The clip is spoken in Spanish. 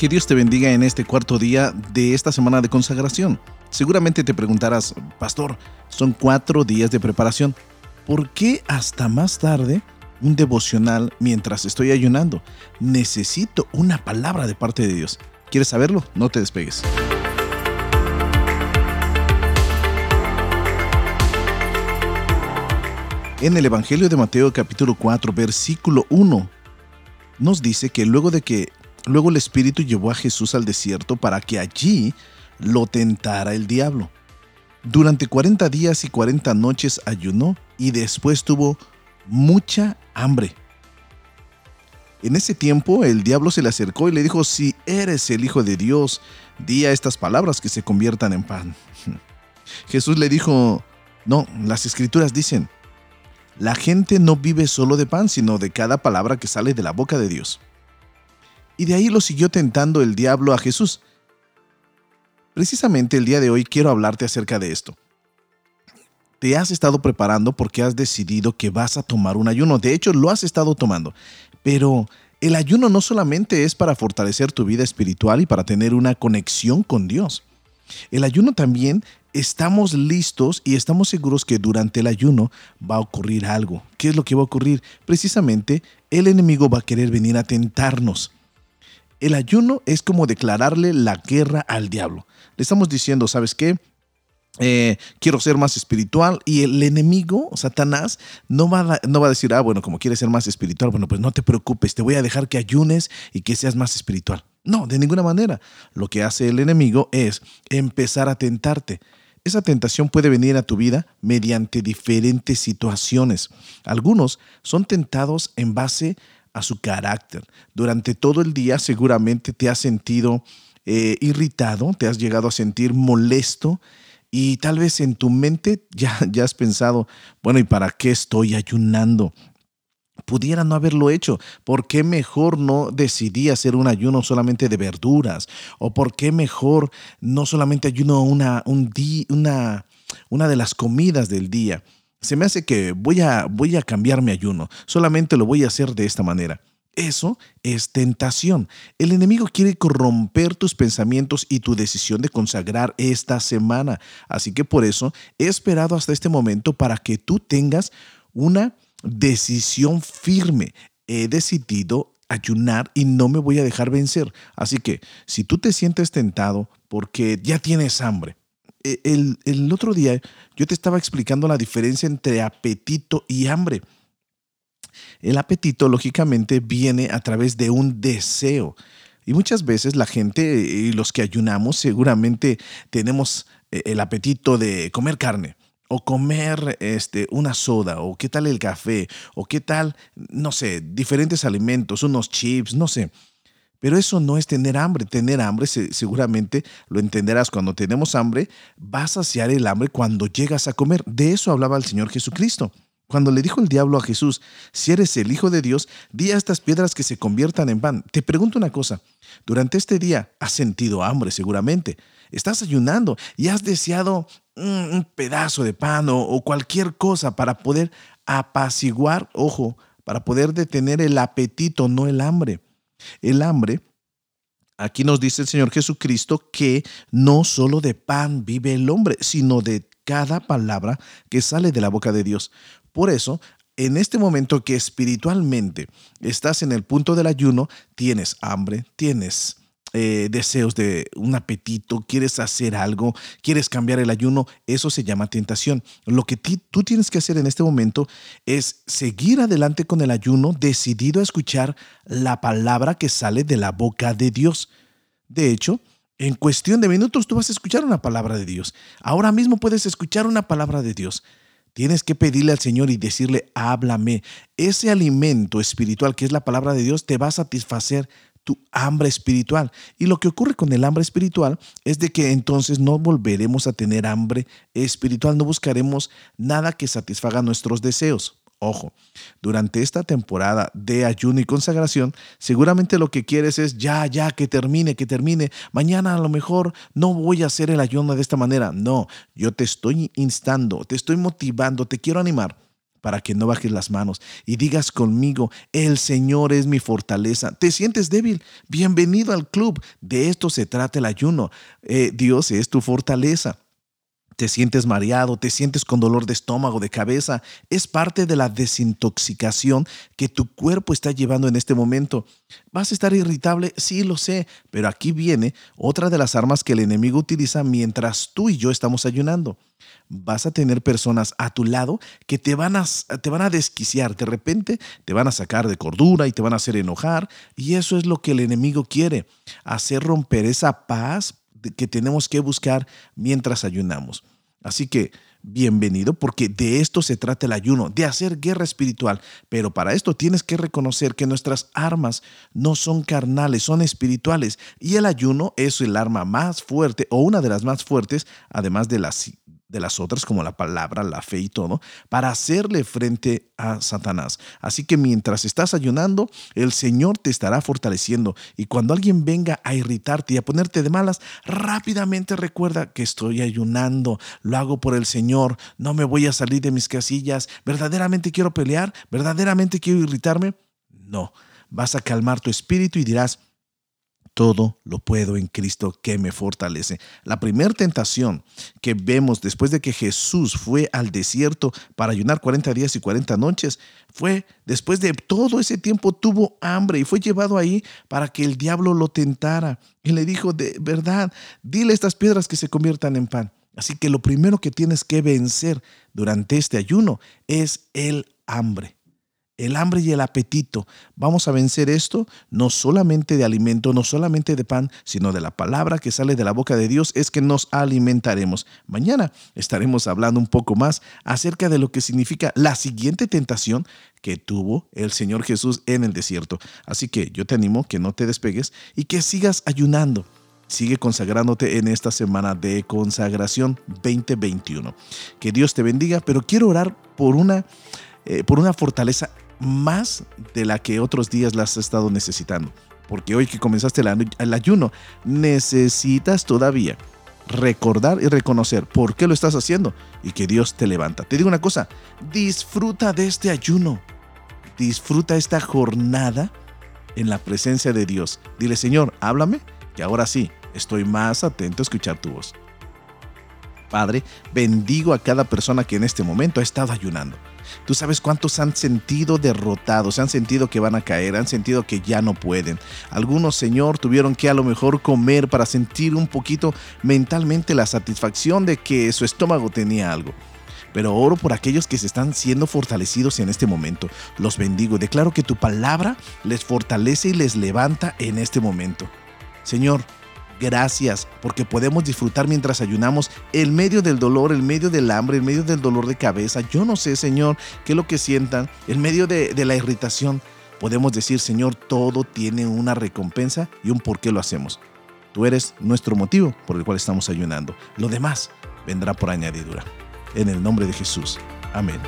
Que Dios te bendiga en este cuarto día de esta semana de consagración. Seguramente te preguntarás, pastor, son cuatro días de preparación. ¿Por qué hasta más tarde un devocional mientras estoy ayunando? Necesito una palabra de parte de Dios. ¿Quieres saberlo? No te despegues. En el Evangelio de Mateo capítulo 4 versículo 1 nos dice que luego de que luego el Espíritu llevó a Jesús al desierto para que allí lo tentara el diablo. Durante 40 días y 40 noches ayunó y después tuvo mucha hambre. En ese tiempo el diablo se le acercó y le dijo, si eres el Hijo de Dios, di a estas palabras que se conviertan en pan. Jesús le dijo, no, las escrituras dicen, la gente no vive solo de pan, sino de cada palabra que sale de la boca de Dios. Y de ahí lo siguió tentando el diablo a Jesús. Precisamente el día de hoy quiero hablarte acerca de esto. Te has estado preparando porque has decidido que vas a tomar un ayuno. De hecho, lo has estado tomando. Pero el ayuno no solamente es para fortalecer tu vida espiritual y para tener una conexión con Dios. El ayuno también estamos listos y estamos seguros que durante el ayuno va a ocurrir algo. ¿Qué es lo que va a ocurrir? Precisamente el enemigo va a querer venir a tentarnos. El ayuno es como declararle la guerra al diablo. Le estamos diciendo, ¿sabes qué? Eh, quiero ser más espiritual y el enemigo, Satanás, no va, a, no va a decir, ah, bueno, como quieres ser más espiritual, bueno, pues no te preocupes, te voy a dejar que ayunes y que seas más espiritual. No, de ninguna manera. Lo que hace el enemigo es empezar a tentarte. Esa tentación puede venir a tu vida mediante diferentes situaciones. Algunos son tentados en base a su carácter. Durante todo el día seguramente te has sentido eh, irritado, te has llegado a sentir molesto y tal vez en tu mente ya, ya has pensado, bueno, ¿y para qué estoy ayunando? pudiera no haberlo hecho? ¿Por qué mejor no decidí hacer un ayuno solamente de verduras? ¿O por qué mejor no solamente ayuno una, un una, una de las comidas del día? Se me hace que voy a, voy a cambiar mi ayuno, solamente lo voy a hacer de esta manera. Eso es tentación. El enemigo quiere corromper tus pensamientos y tu decisión de consagrar esta semana. Así que por eso he esperado hasta este momento para que tú tengas una decisión firme. He decidido ayunar y no me voy a dejar vencer. Así que si tú te sientes tentado porque ya tienes hambre, el, el, otro día yo te estaba explicando la diferencia entre apetito y hambre. El apetito, lógicamente, viene a través de un deseo. Y muchas veces la gente y los que ayunamos seguramente tenemos eh, el apetito de comer carne o comer este, una soda, o qué tal el café, o qué tal, no sé, diferentes alimentos, unos chips, no sé. Pero eso no es tener hambre. Tener hambre, seguramente lo entenderás cuando tenemos hambre, vas a saciar el hambre cuando llegas a comer. De eso hablaba el Señor Jesucristo. Cuando le dijo el diablo a Jesús, si eres el Hijo de Dios, di a estas piedras que se conviertan en pan. Te pregunto una cosa, durante este día has sentido hambre seguramente, estás ayunando y has deseado un pedazo de pan o, cualquier cosa para poder apaciguar, ojo, para poder detener el apetito, no el hambre. El hambre Aquí nos dice el Señor Jesucristo que no solo de pan vive el hombre, sino de cada palabra que sale de la boca de Dios. Por eso, en este momento que espiritualmente estás en el punto del ayuno, tienes hambre, tienes eh, deseos de un apetito, quieres hacer algo, quieres cambiar el ayuno, eso se llama tentación. Lo que tú tienes que hacer en este momento es seguir adelante con el ayuno, decidido a escuchar la palabra que sale de la boca de Dios. De hecho, en cuestión de minutos tú vas a escuchar una palabra de Dios. Ahora mismo puedes escuchar una palabra de Dios. Tienes que pedirle al Señor y decirle, háblame. Ese alimento espiritual que es la palabra de Dios te va a satisfacer tu hambre espiritual. Y lo que ocurre con el hambre espiritual es de que entonces no volveremos a tener hambre espiritual, no buscaremos nada que satisfaga nuestros deseos. Ojo, durante esta temporada de ayuno y consagración, seguramente lo que quieres es ya, ya, que termine, que termine. Mañana a lo mejor no voy a hacer el ayuno de esta manera. No, yo te estoy instando, te estoy motivando, te quiero animar para que no bajes las manos y digas conmigo, el Señor es mi fortaleza. ¿Te sientes débil? Bienvenido al club. De esto se trata el ayuno. Eh, Dios es tu fortaleza te sientes mareado, te sientes con dolor de estómago, de cabeza, es parte de la desintoxicación que tu cuerpo está llevando en este momento. ¿Vas a estar irritable? Sí, lo sé, pero aquí viene otra de las armas que el enemigo utiliza mientras tú y yo estamos ayunando. Vas a tener personas a tu lado que te van a, te van a desquiciar, de repente te van a sacar de cordura y te van a hacer enojar, y eso es lo que el enemigo quiere, hacer romper esa paz que tenemos que buscar mientras ayunamos. Así que bienvenido porque de esto se trata el ayuno, de hacer guerra espiritual. Pero para esto tienes que reconocer que nuestras armas no son carnales, son espirituales. Y el ayuno es el arma más fuerte o una de las más fuertes, además de las de las otras, como la palabra, la fe y todo, para hacerle frente a Satanás. Así que mientras estás ayunando, el Señor te estará fortaleciendo. Y cuando alguien venga a irritarte y a ponerte de malas, rápidamente recuerda que estoy ayunando, lo hago por el Señor, no me voy a salir de mis casillas, verdaderamente quiero pelear, verdaderamente quiero irritarme. No, vas a calmar tu espíritu y dirás, todo lo puedo en Cristo que me fortalece. La primera tentación que vemos después de que Jesús fue al desierto para ayunar 40 días y 40 noches fue después de todo ese tiempo tuvo hambre y fue llevado ahí para que el diablo lo tentara. Y le dijo, de verdad, dile estas piedras que se conviertan en pan. Así que lo primero que tienes que vencer durante este ayuno es el hambre el hambre y el apetito. Vamos a vencer esto no solamente de alimento, no solamente de pan, sino de la palabra que sale de la boca de Dios, es que nos alimentaremos. Mañana estaremos hablando un poco más acerca de lo que significa la siguiente tentación que tuvo el Señor Jesús en el desierto. Así que yo te animo que no te despegues y que sigas ayunando. Sigue consagrándote en esta semana de consagración 2021. Que Dios te bendiga, pero quiero orar por una, eh, por una fortaleza más de la que otros días las has estado necesitando. Porque hoy que comenzaste el ayuno, necesitas todavía recordar y reconocer por qué lo estás haciendo y que Dios te levanta. Te digo una cosa, disfruta de este ayuno. Disfruta esta jornada en la presencia de Dios. Dile, Señor, háblame, que ahora sí, estoy más atento a escuchar tu voz. Padre, bendigo a cada persona que en este momento ha estado ayunando. Tú sabes cuántos han sentido derrotados, han sentido que van a caer, han sentido que ya no pueden. Algunos, Señor, tuvieron que a lo mejor comer para sentir un poquito mentalmente la satisfacción de que su estómago tenía algo. Pero oro por aquellos que se están siendo fortalecidos en este momento. Los bendigo. Declaro que tu palabra les fortalece y les levanta en este momento. Señor, Gracias porque podemos disfrutar mientras ayunamos en medio del dolor, en medio del hambre, en medio del dolor de cabeza. Yo no sé, Señor, qué es lo que sientan, en medio de, de la irritación. Podemos decir, Señor, todo tiene una recompensa y un por qué lo hacemos. Tú eres nuestro motivo por el cual estamos ayunando. Lo demás vendrá por añadidura. En el nombre de Jesús. Amén.